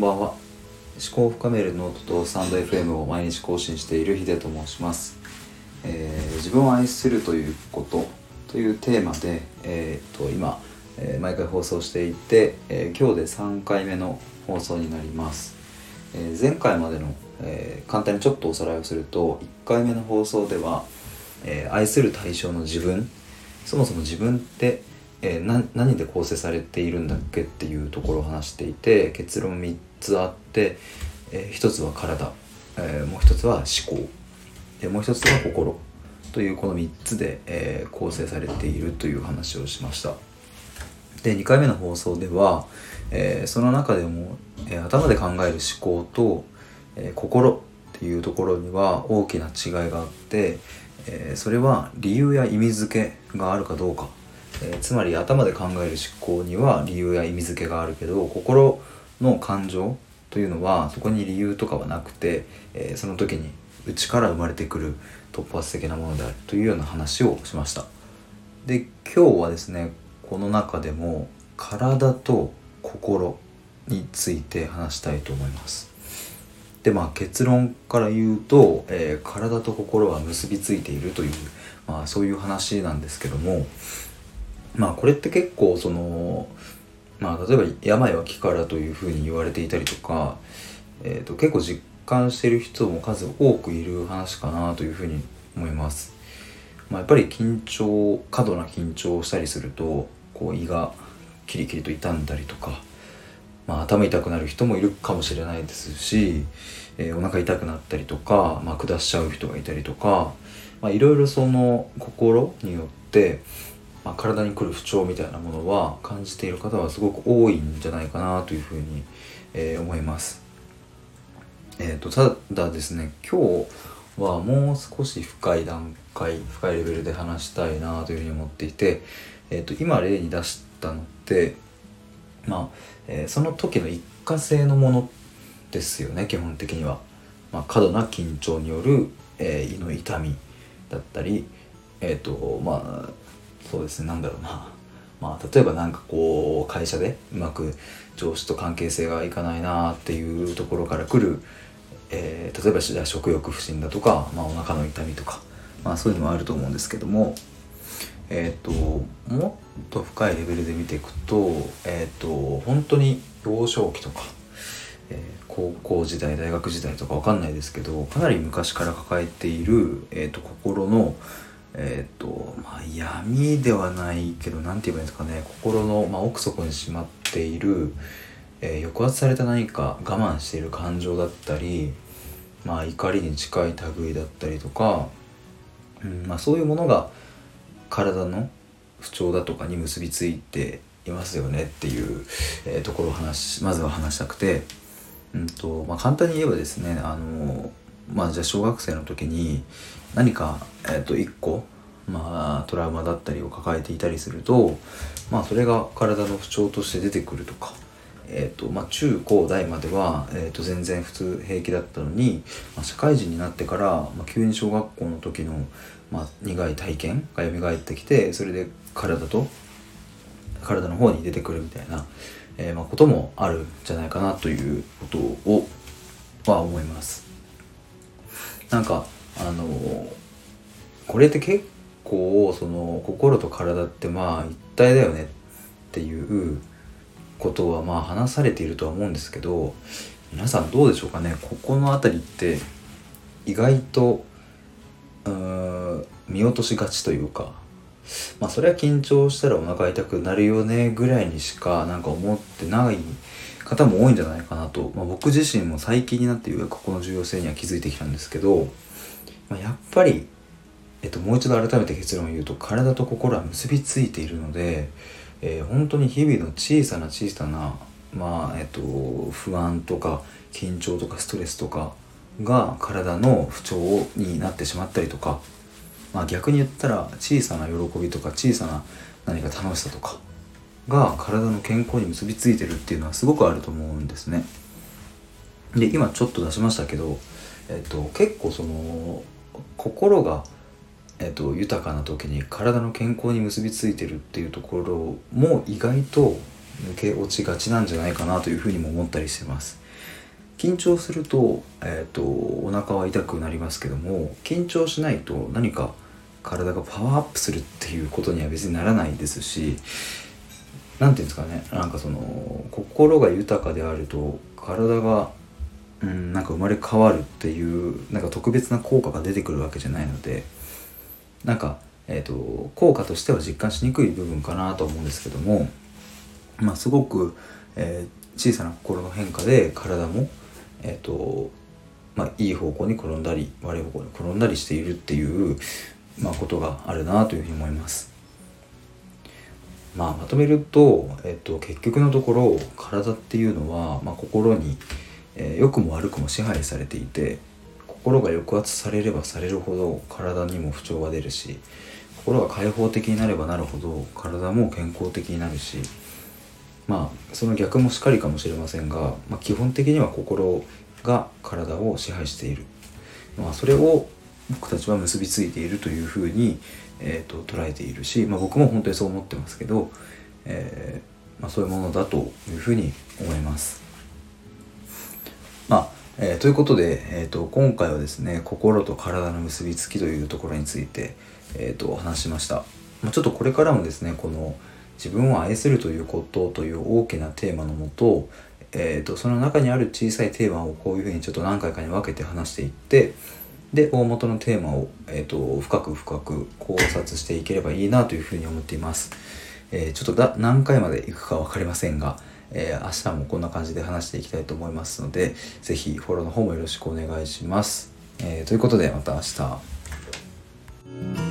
んばんは。思考を深めるノートとスタンド FM を毎日更新しているヒデと申します、えー、自分を愛するということというテーマで、えー、と今、えー、毎回放送していて、え今日で3回目の放送になります、え前回までの、え簡単にちょっとおさらいをすると1回目の放送では、え愛する対象の自分そもそも自分ってえー、何で構成されているんだっけっていうところを話していて結論3つあって、えー、1つは体、えー、もう1つは思考。でもう1つは心。というこの3つで、えー、構成されているという話をしました。で2回目の放送では、えー、その中でも、えー、頭で考える思考と、え、心っていうところには大きな違いがあって、え、それは理由や意味付けがあるかどうか。え、つまり頭で考える思考には理由や意味付けがあるけど心の感情というのはそこに理由とかはなくて、えー、その時に内から生まれてくる突発的なものであるというような話をしました。で今日はですねこの中でも体と心について話したいと思います。でまあ結論から言うと、えー、体と心は結びついているという、まあ、そういう話なんですけどもまあこれって結構そのまあ例えば病は気からというふうに言われていたりとか、えー、と結構実感してる人も数多くいる話かなというふうに思います。まあ、やっぱり緊張過度な緊張をしたりするとこう胃がキリキリと痛んだりとか、まあ、頭痛くなる人もいるかもしれないですし、えー、お腹痛くなったりとか、まあ、下しちゃう人がいたりとか、まあ、いろいろその心によってまあ、体に来る不調みたいなものは感じている方はすごく多いんじゃないかなというふうに、えー、思います。えーと、ただですね今日はもう少し深い段階深いレベルで話したいなというふうに思っていて、えーと、今例に出したのってまあ、えー、その時の一過性のものですよね基本的には。まあ、過度な緊張による、えー、胃の痛みだったりえ、ー、とまあそうですね。なんだろうな。まあ例えば何かこう会社でうまく上司と関係性がいかないなっていうところから来る、えー、例えば食欲不振だとか、まあ、お腹の痛みとか、まあ、そういうのもあると思うんですけどもえっ、ともっと深いレベルで見ていくとえっ、と本当に幼少期とか、えー、高校時代大学時代とかわかんないですけどかなり昔から抱えている、えーと心のえっ、ー、とまあ闇ではないけど何て言えばいいんですかね。心の、まあ、奥底にしまっている、えー、抑圧された何か我慢している感情だったり、まあ、怒りに近い類だったりとか、うんまあ、そういうものが体の不調だとかに結びついていますよねっていう、えー、ところを話まずは話したくて、うんとまあ、簡単に言えばですねあのまあじゃあ小学生の時に何か、えー、と1個まあトラウマだったりを抱えていたりするとまあそれが体の不調として出てくるとかえーとまあ、中高大までは、えー、と全然普通平気だったのに、まあ、社会人になってから、まあ、急に小学校の時の、まあ、苦い体験が蘇ってきてそれで体と体の方に出てくるみたいな、えーまあ、こともあるんじゃないかなということをは思います。なんかあのこれって結構その心と体ってまあ一体だよねっていうことはまあ話されているとは思うんですけど皆さんどうでしょうかね？ここの辺りって意外とうん見落としがちというかまあそれは緊張したらお腹痛くなるよねぐらいにしかなんか思ってない方も多いんじゃないかなと、まあ、僕自身も最近になってようやくこの重要性には気づいてきたんですけどまあ、やっぱり、えっと、もう一度改めて結論を言うと体と心は結びついているので、えー、本当に日々の小さな小さな、まあえっと、不安とか緊張とかストレスとかが体の不調になってしまったりとか、まあ、逆に言ったら小さな喜びとか小さな何か楽しさとかが体の健康に結びついてるっていうのはすごくあると思うんですね。で今ちょっと出しましたけど、えっと、結構その心が、えーと、豊かな時に体の健康に結びついてるっていうところも意外と抜け落ちがちなんじゃないかなというふうにも思ったりしてます。緊張すると,、えーと、お腹は痛くなりますけども緊張しないと何か体がパワーアップするっていうことには別にならないですし何て言うんですかねなんかその心が豊かであると体がうんなんか生まれ変わるっていうなんか特別な効果が出てくるわけじゃないのでなんか、えーと、効果としては実感しにくい部分かなと思うんですけどもまあすごく、えー、小さな心の変化で体もえ、ー、とまあいい方向に転んだり悪い方向に転んだりしているっていう、まあ、ことがあるなというふうに思います。まあ、まとめると、えっと、結局のところ体っていうのは、まあ、心に、えー、良くも悪くも支配されていて心が抑圧されればされるほど体にも不調が出るし心が開放的になればなるほど体も健康的になるしまあその逆もしっかりかもしれませんが、まあ、基本的には心が体を支配している、まあ、それを僕たちは結びついているというふうに、えーと、捉えているし、まあ、僕も本当にそう思ってますけど、えー、まあ、そういうものだというふうに思います。まあえー、ということで、えーと、今回はですね心と体の結びつきというところについて、えーと、話しました、まあ、ちょっとこれからもですねこの自分を愛するということという大きなテーマのもと,、えーと、その中にある小さいテーマをこういうふうにちょっと何回かに分けて話していってで大元のテーマを、えー、と深く深く考察していければいいなというふうに思っています、えー、ちょっとだ何回までいくか分かりませんがえー、明日もこんな感じで話していきたいと思いますので、是非フォローの方もよろしくお願いします。えー、ということでまた明日。